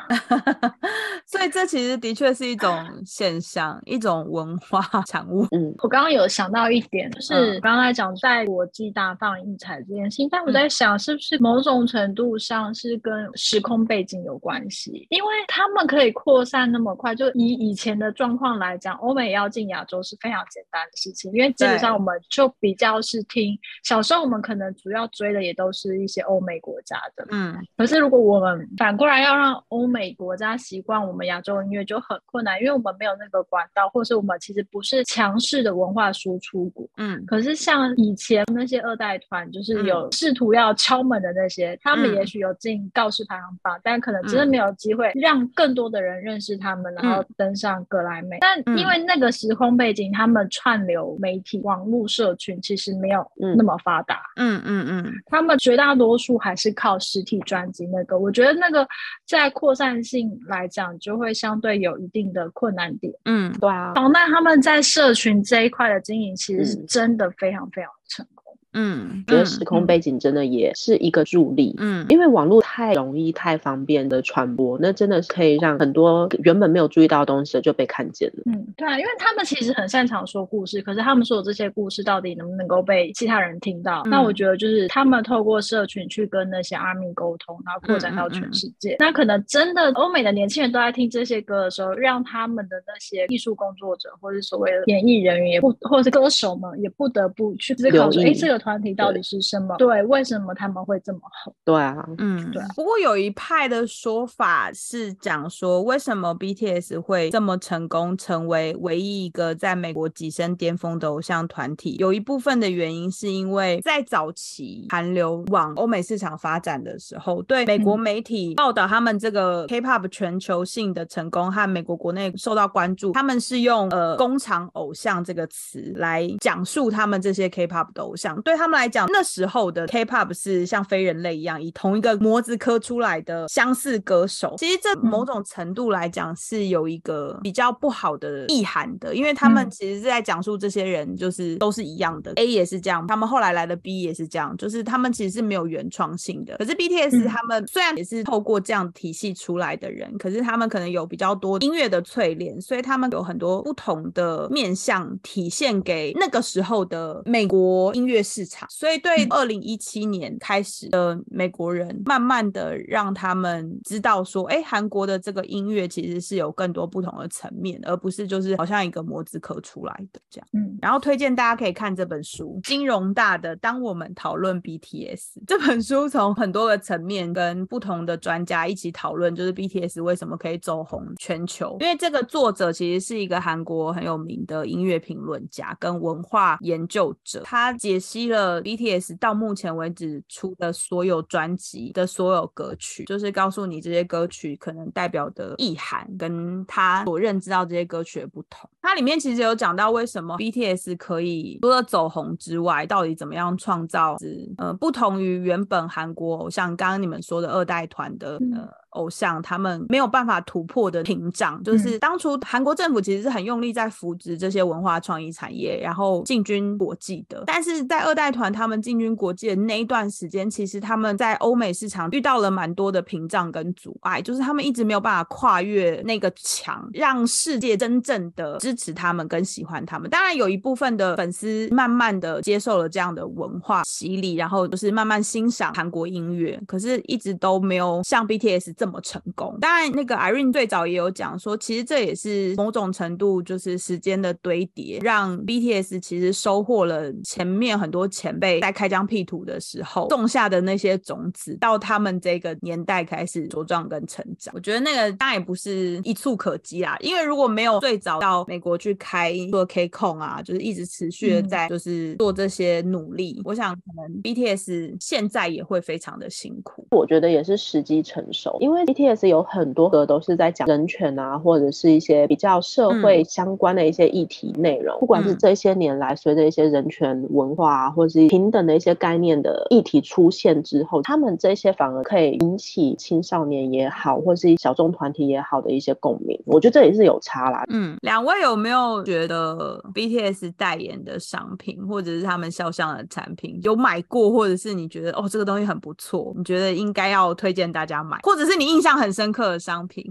所以这其实的确是一种现象，一种文化产物。嗯，我刚刚有想到一点，就是刚才讲在国际大放异彩这件事情，但我在想，是不是某种程度上是跟时空背景有关系？因为他们可以扩散那么快。就以以前的状况来讲，欧美要进亚洲是非常简单的事情，因为基本上我们就比较是听小时候，我们可能主要追的也都是一些欧美国家的，嗯。可是如果我们反过来要让欧美国家习惯我们亚洲音乐，就很困难，因为我们没有那个管道，或是我们其实不是强势的文化输出国，嗯。可是像以前那些二代团，就是有试图要敲门的那些，他们也许有进告示排行榜，但可能真的没有机会让更多的人认识他们了。然后登上格莱美，但因为那个时空背景，他们串流媒体、网络社群其实没有那么发达。嗯嗯嗯，他们绝大多数还是靠实体专辑。那个，我觉得那个在扩散性来讲，就会相对有一定的困难点。嗯，对啊。防弹他们在社群这一块的经营，其实是真的非常非常成功。嗯，觉得时空背景真的也是一个助力。嗯，因为网络太容易、太方便的传播，那真的是可以让很多原本没有注意到的东西就被看见了。嗯，对啊，因为他们其实很擅长说故事，可是他们说的这些故事到底能不能够被其他人听到？那我觉得就是他们透过社群去跟那些阿米沟通，然后扩展到全世界。那可能真的欧美的年轻人都在听这些歌的时候，让他们的那些艺术工作者或者所谓的演艺人员也不，或者是歌手们也不得不去思考说：哎，这个。团体到底是什么？对，为什么他们会这么红？对啊，嗯，对。不过有一派的说法是讲说，为什么 BTS 会这么成功，成为唯一一个在美国跻身巅峰的偶像团体？有一部分的原因是因为在早期韩流往欧美市场发展的时候，对美国媒体报道他们这个 K-pop 全球性的成功和美国国内受到关注，他们是用呃“工厂偶像”这个词来讲述他们这些 K-pop 的偶像。对。他们来讲，那时候的 K-pop 是像非人类一样，以同一个模子刻出来的相似歌手。其实这某种程度来讲是有一个比较不好的意涵的，因为他们其实是在讲述这些人就是都是一样的，A 也是这样，他们后来来的 B 也是这样，就是他们其实是没有原创性的。可是 BTS 他们虽然也是透过这样体系出来的人，可是他们可能有比较多音乐的淬炼，所以他们有很多不同的面向体现给那个时候的美国音乐市场。所以对二零一七年开始的美国人，慢慢的让他们知道说，哎，韩国的这个音乐其实是有更多不同的层面，而不是就是好像一个模子刻出来的这样。嗯，然后推荐大家可以看这本书，金融大的当我们讨论 BTS 这本书，从很多个层面跟不同的专家一起讨论，就是 BTS 为什么可以走红全球。因为这个作者其实是一个韩国很有名的音乐评论家跟文化研究者，他解析了 BTS 到目前为止出的所有专辑的所有歌曲，就是告诉你这些歌曲可能代表的意涵，跟他所认知到这些歌曲的不同。它里面其实有讲到为什么 BTS 可以除了走红之外，到底怎么样创造是呃不同于原本韩国偶像刚刚你们说的二代团的呃。偶像他们没有办法突破的屏障，就是当初韩国政府其实是很用力在扶植这些文化创意产业，然后进军国际的。但是在二代团他们进军国际的那一段时间，其实他们在欧美市场遇到了蛮多的屏障跟阻碍，就是他们一直没有办法跨越那个墙，让世界真正的支持他们跟喜欢他们。当然有一部分的粉丝慢慢的接受了这样的文化洗礼，然后就是慢慢欣赏韩国音乐，可是一直都没有像 BTS 这。这么成功，当然，那个 Irene 最早也有讲说，其实这也是某种程度就是时间的堆叠，让 BTS 其实收获了前面很多前辈在开疆辟土的时候种下的那些种子，到他们这个年代开始茁壮跟成长。我觉得那个当然也不是一触可及啦，因为如果没有最早到美国去开做 K 控啊，就是一直持续的在就是做这些努力，我想可能 BTS 现在也会非常的辛苦。我觉得也是时机成熟，因为。因为 BTS 有很多歌都是在讲人权啊，或者是一些比较社会相关的一些议题内容。不管是这些年来随着一些人权文化啊，或者是平等的一些概念的议题出现之后，他们这些反而可以引起青少年也好，或是小众团体也好的一些共鸣。我觉得这也是有差啦。嗯，两位有没有觉得 BTS 代言的商品，或者是他们肖像的产品有买过，或者是你觉得哦这个东西很不错，你觉得应该要推荐大家买，或者是你？印象很深刻的商品。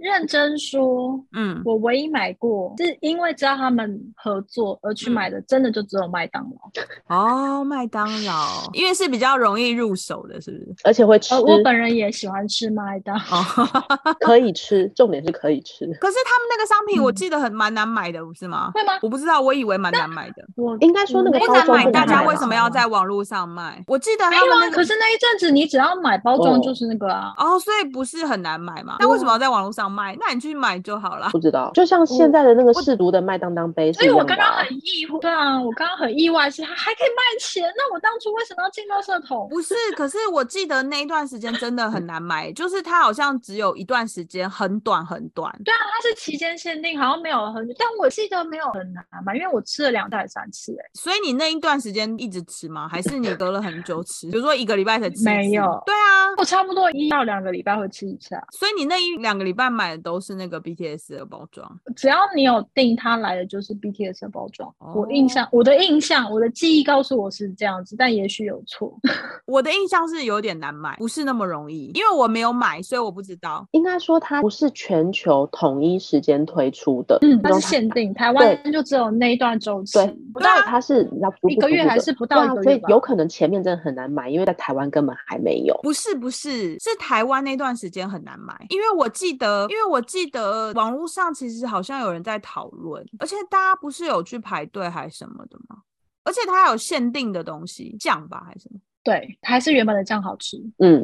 认真说，嗯，我唯一买过是因为知道他们合作而去买的，真的就只有麦当劳。哦，麦当劳，因为是比较容易入手的，是不是？而且会吃。我本人也喜欢吃麦当劳，可以吃，重点是可以吃。可是他们那个商品，我记得很蛮难买的，不是吗？会吗？我不知道，我以为蛮难买的。我应该说那个不难买，大家为什么要在网络上卖？我记得他们那可是那一阵子，你只要买包装就是那个啊。哦，所以不是很难买嘛？那为什么要在网络上卖？那你去买。就好了，不知道，就像现在的那个试毒的麦当当杯，所以我刚刚很意外，对啊，我刚刚很意外是它还可以卖钱，那我当初为什么要进到社桶？不是，可是我记得那一段时间真的很难买，就是它好像只有一段时间，很短很短。对啊，它是期间限定，好像没有很，但我记得没有很难买，因为我吃了两袋三次，哎，所以你那一段时间一直吃吗？还是你隔了很久吃？比如说一个礼拜才吃？没有，对啊，我差不多一到两个礼拜会吃一次啊。所以你那一两个礼拜买的都是那个 BTS 的包。装，只要你有订，它来的就是 BTS 的包装。我印象，我的印象，我的记忆告诉我是这样子，但也许有错。我的印象是有点难买，不是那么容易，因为我没有买，所以我不知道。应该说它不是全球统一时间推出的，嗯，它是限定，台湾就只有那一段周期。对，不知道它是要一个月还是不到一个月，所以有可能前面真的很难买，因为在台湾根本还没有。不是不是，是台湾那段时间很难买，因为我记得，因为我记得网络上。其实好像有人在讨论，而且大家不是有去排队还什么的吗？而且它有限定的东西，酱吧还是什么？对，还是原本的酱好吃。嗯，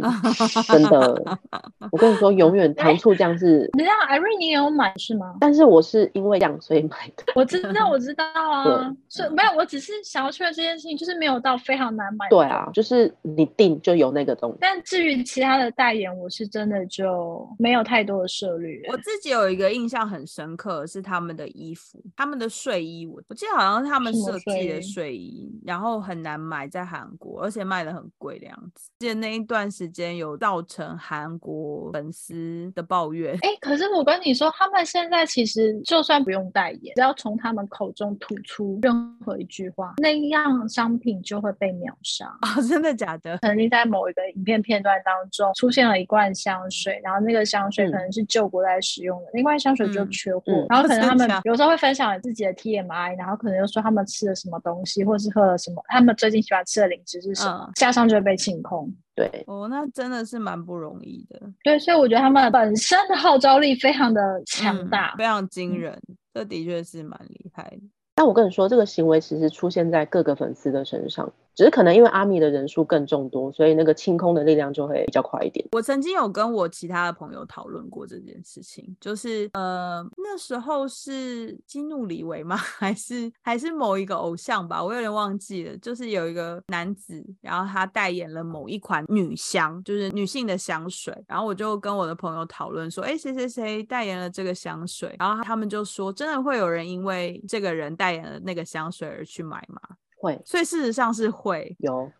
真的，我跟你说，永远糖醋酱是。你知道艾瑞你也有买是吗？但是我是因为酱所以买的。我知道，我知道啊。是没有，我只是想要确认这件事情，就是没有到非常难买。对啊，就是你订就有那个东西。但至于其他的代言，我是真的就没有太多的涉虑。我自己有一个印象很深刻是他们的衣服，他们的睡衣，我我记得好像是他们设计的睡衣，然后很难买在韩国，而且卖。的很贵的样子，记得那一段时间有造成韩国粉丝的抱怨。哎，可是我跟你说，他们现在其实就算不用代言，只要从他们口中吐出任何一句话，那样商品就会被秒杀啊！真的假的？曾经在某一个影片片段当中出现了一罐香水，然后那个香水可能是救国在使用的，那罐香水就缺货，然后可能他们 有时候会分享自己的 TMI，然后可能又说他们吃了什么东西，或是喝了什么，他们最近喜欢吃的零食是什么。加上就会被清空，对哦，那真的是蛮不容易的。对，所以我觉得他们本身的号召力非常的强大，非常惊人，这的确是蛮厉害的。但我跟你说，这个行为其实出现在各个粉丝的身上。只是可能因为阿米的人数更众多，所以那个清空的力量就会比较快一点。我曾经有跟我其他的朋友讨论过这件事情，就是呃那时候是基努里维吗？还是还是某一个偶像吧？我有点忘记了。就是有一个男子，然后他代言了某一款女香，就是女性的香水。然后我就跟我的朋友讨论说，哎，谁谁谁代言了这个香水？然后他们就说，真的会有人因为这个人代言了那个香水而去买吗？会，所以事实上是会有。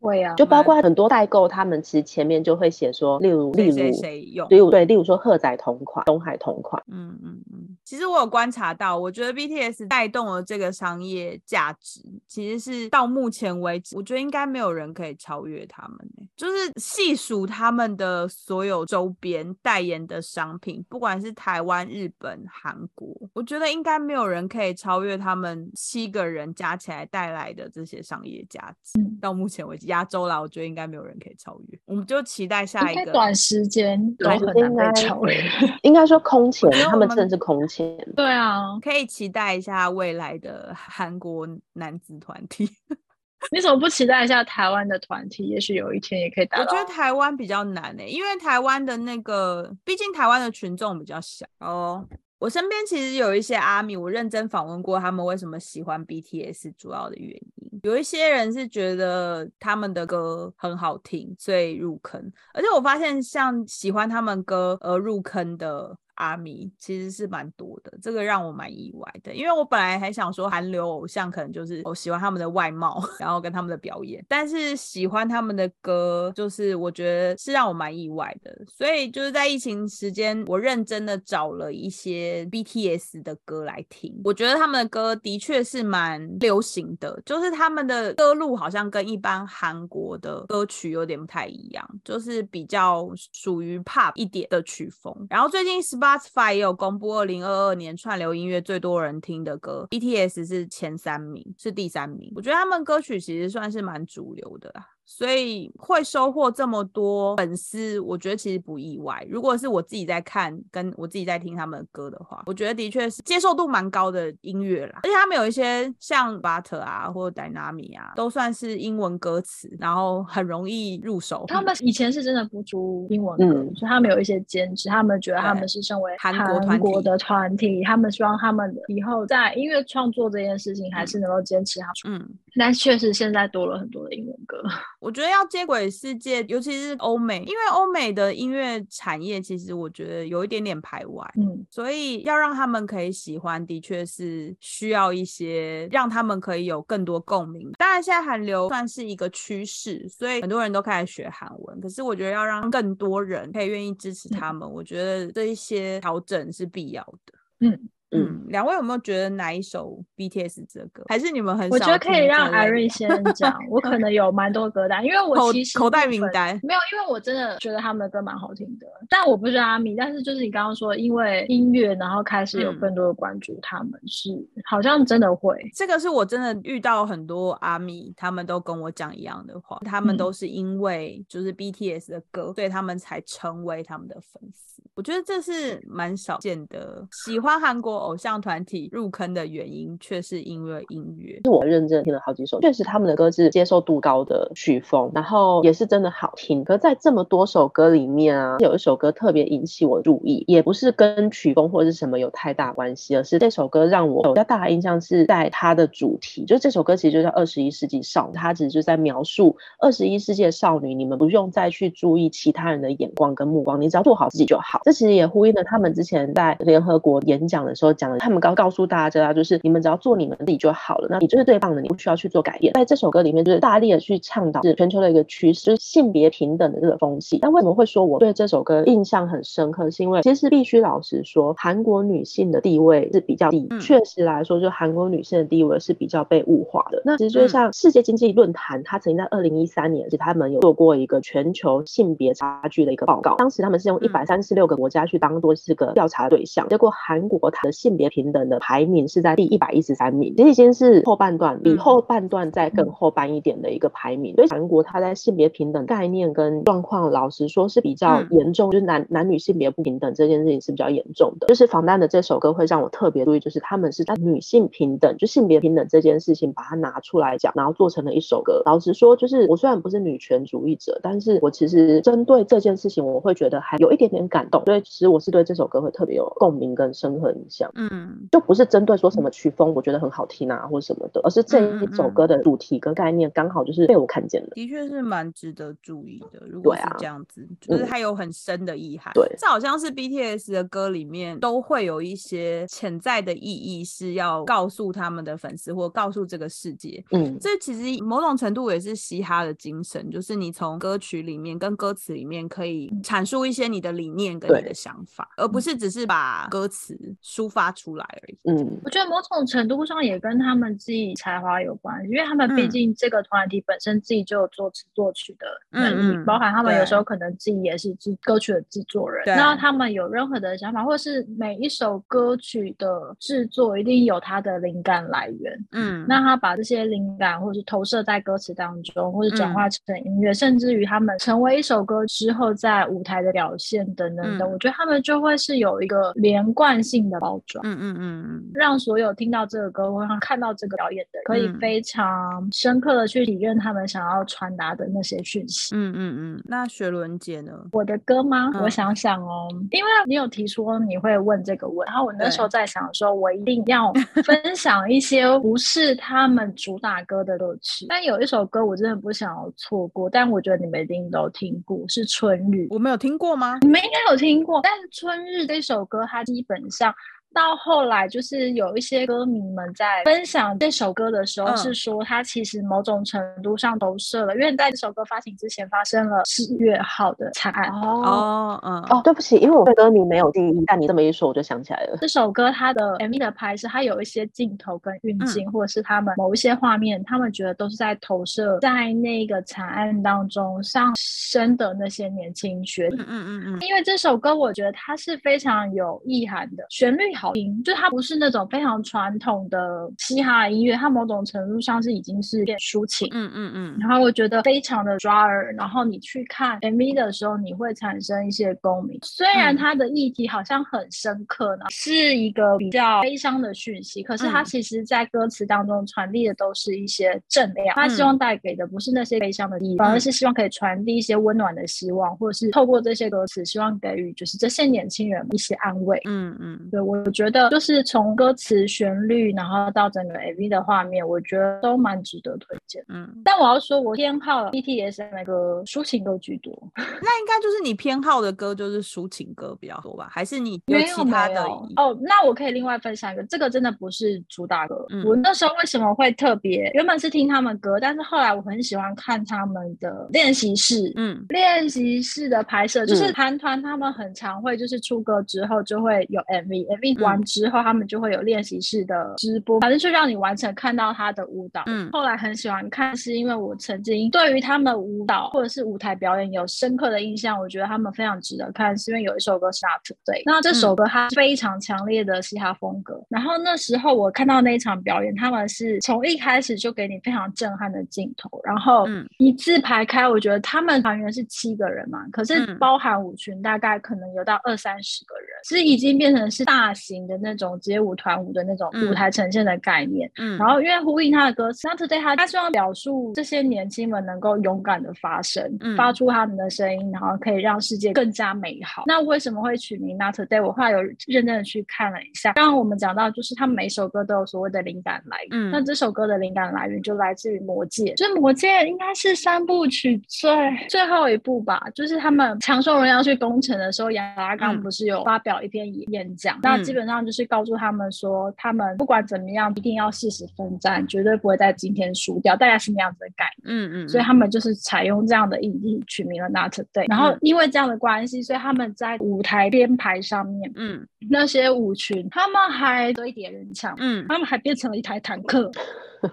会啊，就包括很多代购，他们其实前面就会写说，例如，例如谁用，例如对，例如说赫仔同款、东海同款，嗯嗯嗯。其实我有观察到，我觉得 BTS 带动了这个商业价值，其实是到目前为止，我觉得应该没有人可以超越他们。就是细数他们的所有周边代言的商品，不管是台湾、日本、韩国，我觉得应该没有人可以超越他们七个人加起来带来的这些商业价值。到目前为止。亚洲啦，我觉得应该没有人可以超越，我们就期待下一个。短时间都很难被超越，应该说空前，他们真的是空前。对啊，可以期待一下未来的韩国男子团体。你怎么不期待一下台湾的团体？也许有一天也可以达到。我觉得台湾比较难诶，因为台湾的那个，毕竟台湾的群众比较小哦。我身边其实有一些阿米，我认真访问过他们为什么喜欢 BTS 主要的原因。有一些人是觉得他们的歌很好听，所以入坑。而且我发现，像喜欢他们歌而入坑的。阿米其实是蛮多的，这个让我蛮意外的，因为我本来还想说韩流偶像可能就是我喜欢他们的外貌，然后跟他们的表演，但是喜欢他们的歌，就是我觉得是让我蛮意外的。所以就是在疫情时间，我认真的找了一些 BTS 的歌来听，我觉得他们的歌的确是蛮流行的，就是他们的歌路好像跟一般韩国的歌曲有点不太一样，就是比较属于 pop 一点的曲风。然后最近是。Spotify 也有公布二零二二年串流音乐最多人听的歌，BTS 是前三名，是第三名。我觉得他们歌曲其实算是蛮主流的。所以会收获这么多粉丝，我觉得其实不意外。如果是我自己在看，跟我自己在听他们的歌的话，我觉得的确是接受度蛮高的音乐啦。而且他们有一些像 Butter 啊，或者 Dynami 啊，都算是英文歌词，然后很容易入手。他们以前是真的不出英文歌，所以他们有一些坚持。他们觉得他们是身为韩国的团体，他们希望他们以后在音乐创作这件事情还是能够坚持下去。嗯，但确实现在多了很多的英文歌。我觉得要接轨世界，尤其是欧美，因为欧美的音乐产业其实我觉得有一点点排外，嗯，所以要让他们可以喜欢，的确是需要一些让他们可以有更多共鸣。当然，现在韩流算是一个趋势，所以很多人都开始学韩文。可是我觉得要让更多人可以愿意支持他们，我觉得这一些调整是必要的。嗯。嗯，两位有没有觉得哪一首 BTS 这歌，还是你们很？我觉得可以让艾瑞先讲，我可能有蛮多歌单，因为我其实口袋名单没有，因为我真的觉得他们的歌蛮好听的，但我不是阿米，但是就是你刚刚说，因为音乐，然后开始有更多的关注，他们是好像真的会，这个是我真的遇到很多阿米，他们都跟我讲一样的话，他们都是因为就是 BTS 的歌，所以他们才成为他们的粉丝，我觉得这是蛮少见的，喜欢韩国。偶像团体入坑的原因，却是因为音乐。是我认真听了好几首，确实他们的歌是接受度高的曲风，然后也是真的好听。可在这么多首歌里面啊，有一首歌特别引起我注意，也不是跟曲风或者是什么有太大关系，而是这首歌让我比较大的印象是在它的主题，就这首歌其实就叫《二十一世纪少女》，它其实就在描述二十一世纪的少女，你们不用再去注意其他人的眼光跟目光，你只要做好自己就好。这其实也呼应了他们之前在联合国演讲的时候讲的，他们刚告诉大家，就是你们只要做你们自己就好了，那你就是最棒的，你不需要去做改变。在这首歌里面，就是大力的去倡导是全球的一个趋势，就是性别平等的这个风气。但为什么会说我对这首歌印象很深刻？是因为其实必须老实说，韩国女性的地位是比较低，确实来说，就韩国女性的地位是比较被物化的。那其实就像世界经济论坛，它曾经在二零一三年，是他们有做过一个全球性别差距的一个报告，当时他们是用一百三十六个国家去当做是个调查对象，结果韩国它的性别平等的排名是在第一百一十三名，其实已经是后半段，比后半段再更后半一点的一个排名。所以韩国它在性别平等概念跟状况，老实说是比较严重，就是男男女性别不平等这件事情是比较严重的。就是防弹的这首歌会让我特别注意，就是他们是在女性平等，就性别平等这件事情把它拿出来讲，然后做成了一首歌。老实说，就是我虽然不是女权主义者，但是我其实针对这件事情，我会觉得还有一点点感动。所以其实我是对这首歌会特别有共鸣跟深刻印象。嗯，就不是针对说什么曲风我觉得很好听啊或者什么的，而是这一首歌的主题跟概念刚好就是被我看见了。的确是蛮值得注意的。如果是这样子，就是它有很深的意涵。对，这好像是 BTS 的歌里面都会有一些潜在的意义，是要告诉他们的粉丝或告诉这个世界。嗯，这其实某种程度也是嘻哈的精神，就是你从歌曲里面跟歌词里面可以阐述一些你的理念跟你的想法，而不是只是把歌词抒发出来而已。嗯，我觉得某种程度上也跟他们自己才华有关，因为他们毕竟这个团体本身自己就有作词作曲的能力，包含他们有时候可能自己也是制歌曲的制作人。那他们有任何的想法，或是每一首歌曲的制作一定有他的灵感来源。嗯，那他把这些灵感或是投射在歌词当中，或者转化成音乐，甚至于他们成为一首歌之后在舞台的表现等等等，我觉得他们就会是有一个连贯性的包装。嗯嗯嗯嗯，让所有听到这个歌或看到这个表演的，可以非常深刻的去体验他们想要传达的那些讯息。嗯嗯嗯。那雪伦姐呢？我的歌吗？我想想哦，因为你有提出你会问这个问，然后我那时候在想说，我一定要 分享一些不是他们主打歌的歌曲。但有一首歌我真的不想要错过，但我觉得你们一定都听过，是《春日》。我没有听过吗？你们应该有听过，但是《春日》这首歌它基本上。到后来，就是有一些歌迷们在分享这首歌的时候，是说它其实某种程度上投射了，因为在这首歌发行之前发生了四月号的惨案。哦，嗯，哦，对不起，因为我对歌迷没有记忆，但你这么一说，我就想起来了。这首歌它的 MV 的拍摄，它有一些镜头跟运镜，或者是他们某一些画面，他们觉得都是在投射在那个惨案当中上升的那些年轻学嗯。嗯嗯嗯。因为这首歌，我觉得它是非常有意涵的，旋律好。好听，就它不是那种非常传统的嘻哈音乐，它某种程度上是已经是变抒情，嗯嗯嗯，然后我觉得非常的抓耳，然后你去看 MV 的时候，你会产生一些共鸣。虽然它的议题好像很深刻呢，是一个比较悲伤的讯息，可是它其实在歌词当中传递的都是一些正量，它希望带给的不是那些悲伤的意义，反而是希望可以传递一些温暖的希望，或者是透过这些歌词，希望给予就是这些年轻人一些安慰。嗯嗯，对我。觉得就是从歌词、旋律，然后到整个 MV 的画面，我觉得都蛮值得推荐。嗯，但我要说，我偏好 BTS 那个抒情歌居多。那应该就是你偏好的歌就是抒情歌比较多吧？还是你有其他的？哦，那我可以另外分享一个，这个真的不是主打歌。我那时候为什么会特别？原本是听他们歌，但是后来我很喜欢看他们的练习室。嗯，练习室的拍摄就是韩团，他们很常会就是出歌之后就会有 MV，MV。完之后，他们就会有练习室的直播，反正就让你完成看到他的舞蹈。嗯，后来很喜欢看，是因为我曾经对于他们舞蹈或者是舞台表演有深刻的印象。我觉得他们非常值得看，是因为有一首歌是 Up to Date，那这首歌它非常强烈的嘻哈风格。然后那时候我看到那一场表演，他们是从一开始就给你非常震撼的镜头，然后一字排开。我觉得他们团员是七个人嘛，可是包含舞群大概可能有到二三十个人。其实已经变成是大型的那种街舞团舞的那种舞台呈现的概念。嗯，然后因为呼应他的歌词，那 today 他他希望表述这些年轻们能够勇敢的发声，发出他们的声音，然后可以让世界更加美好。那为什么会取名 Not Today？我后来有认真的去看了一下。刚刚我们讲到，就是他们每首歌都有所谓的灵感来源。嗯，那这首歌的灵感来源就来自于《魔戒》，就是《魔戒》应该是三部曲最最后一部吧。就是他们强兽人要去攻城的时候，亚拉冈不是有发表一篇演讲？那基本上就是告诉他们说，他们不管怎么样，一定要誓死奋战，绝对不会在今天输掉。大概是那样子的概念。嗯嗯。所以他们就是采用这样的意义取名了 Not Today。然后因为这样的关系，所以他们在舞台编排上面，嗯，那些舞群他们还堆叠人墙，嗯，他们还变成了一台坦克。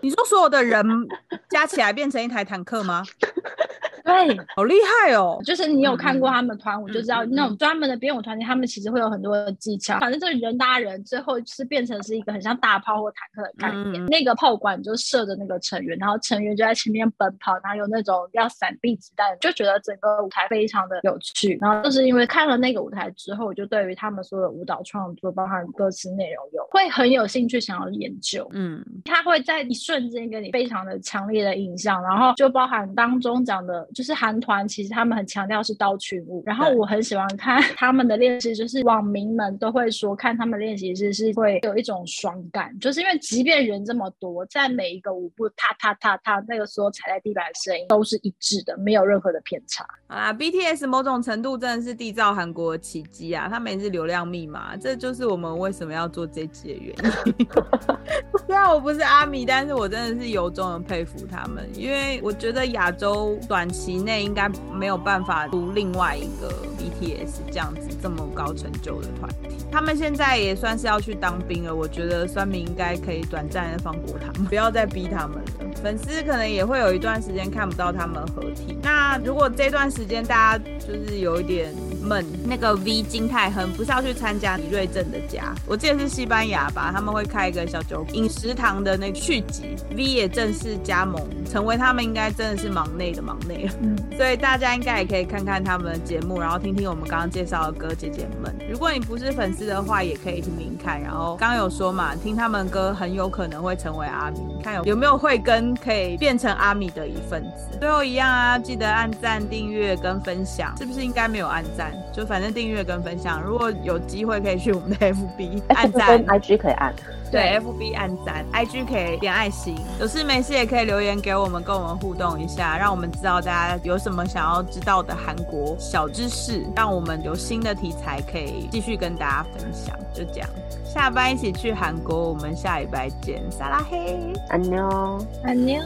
你说所有的人加起来变成一台坦克吗？对，好厉害哦！就是你有看过他们团舞，就知道那种专门的编舞团体，他们其实会有很多的技巧。反正就是人搭人，最后是变成是一个很像大炮或坦克的概念。那个炮管就射着那个成员，然后成员就在前面奔跑，然后有那种要闪避子弹，就觉得整个舞台非常的有趣。然后就是因为看了那个舞台之后，我就对于他们所有的舞蹈创作，包含歌词内容，有会很有兴趣想要研究。嗯，他会在一瞬间给你非常的强烈的印象，然后就包含当中讲的。就是韩团，其实他们很强调是刀群舞，然后我很喜欢看 他们的练习，就是网民们都会说，看他们练习是是会有一种爽感，就是因为即便人这么多，在每一个舞步踏踏踏踏，那个时候踩在地板的声音都是一致的，没有任何的偏差。好啦，BTS 某种程度真的是缔造韩国的奇迹啊，他们也是流量密码，这就是我们为什么要做这集的原因。虽然我不是阿米，但是我真的是由衷的佩服他们，因为我觉得亚洲短期期内应该没有办法出另外一个 BTS 这样子这么高成就的团体。他们现在也算是要去当兵了，我觉得酸民应该可以短暂的放过他们，不要再逼他们了。粉丝可能也会有一段时间看不到他们合体。那如果这段时间大家就是有一点。们那个 V 金泰亨不是要去参加李瑞镇的家？我记得是西班牙吧，他们会开一个小酒饮食堂的那个续集，V 也正式加盟，成为他们应该真的是忙内的忙内了。嗯，所以大家应该也可以看看他们的节目，然后听听我们刚刚介绍的歌姐姐们。如果你不是粉丝的话，也可以听听看。然后刚刚有说嘛，听他们歌很有可能会成为阿米，看有有没有慧根可以变成阿米的一份子。最后一样啊，记得按赞、订阅跟分享，是不是应该没有按赞？就反正订阅跟分享，如果有机会可以去我们的 FB 按赞，IG 可以按。对，FB 按赞，IG 可以点爱心。有事没事也可以留言给我们，跟我们互动一下，让我们知道大家有什么想要知道的韩国小知识，让我们有新的题材可以继续跟大家分享。就这样，下班一起去韩国，我们下礼拜见，撒拉嘿，安妞，安妞。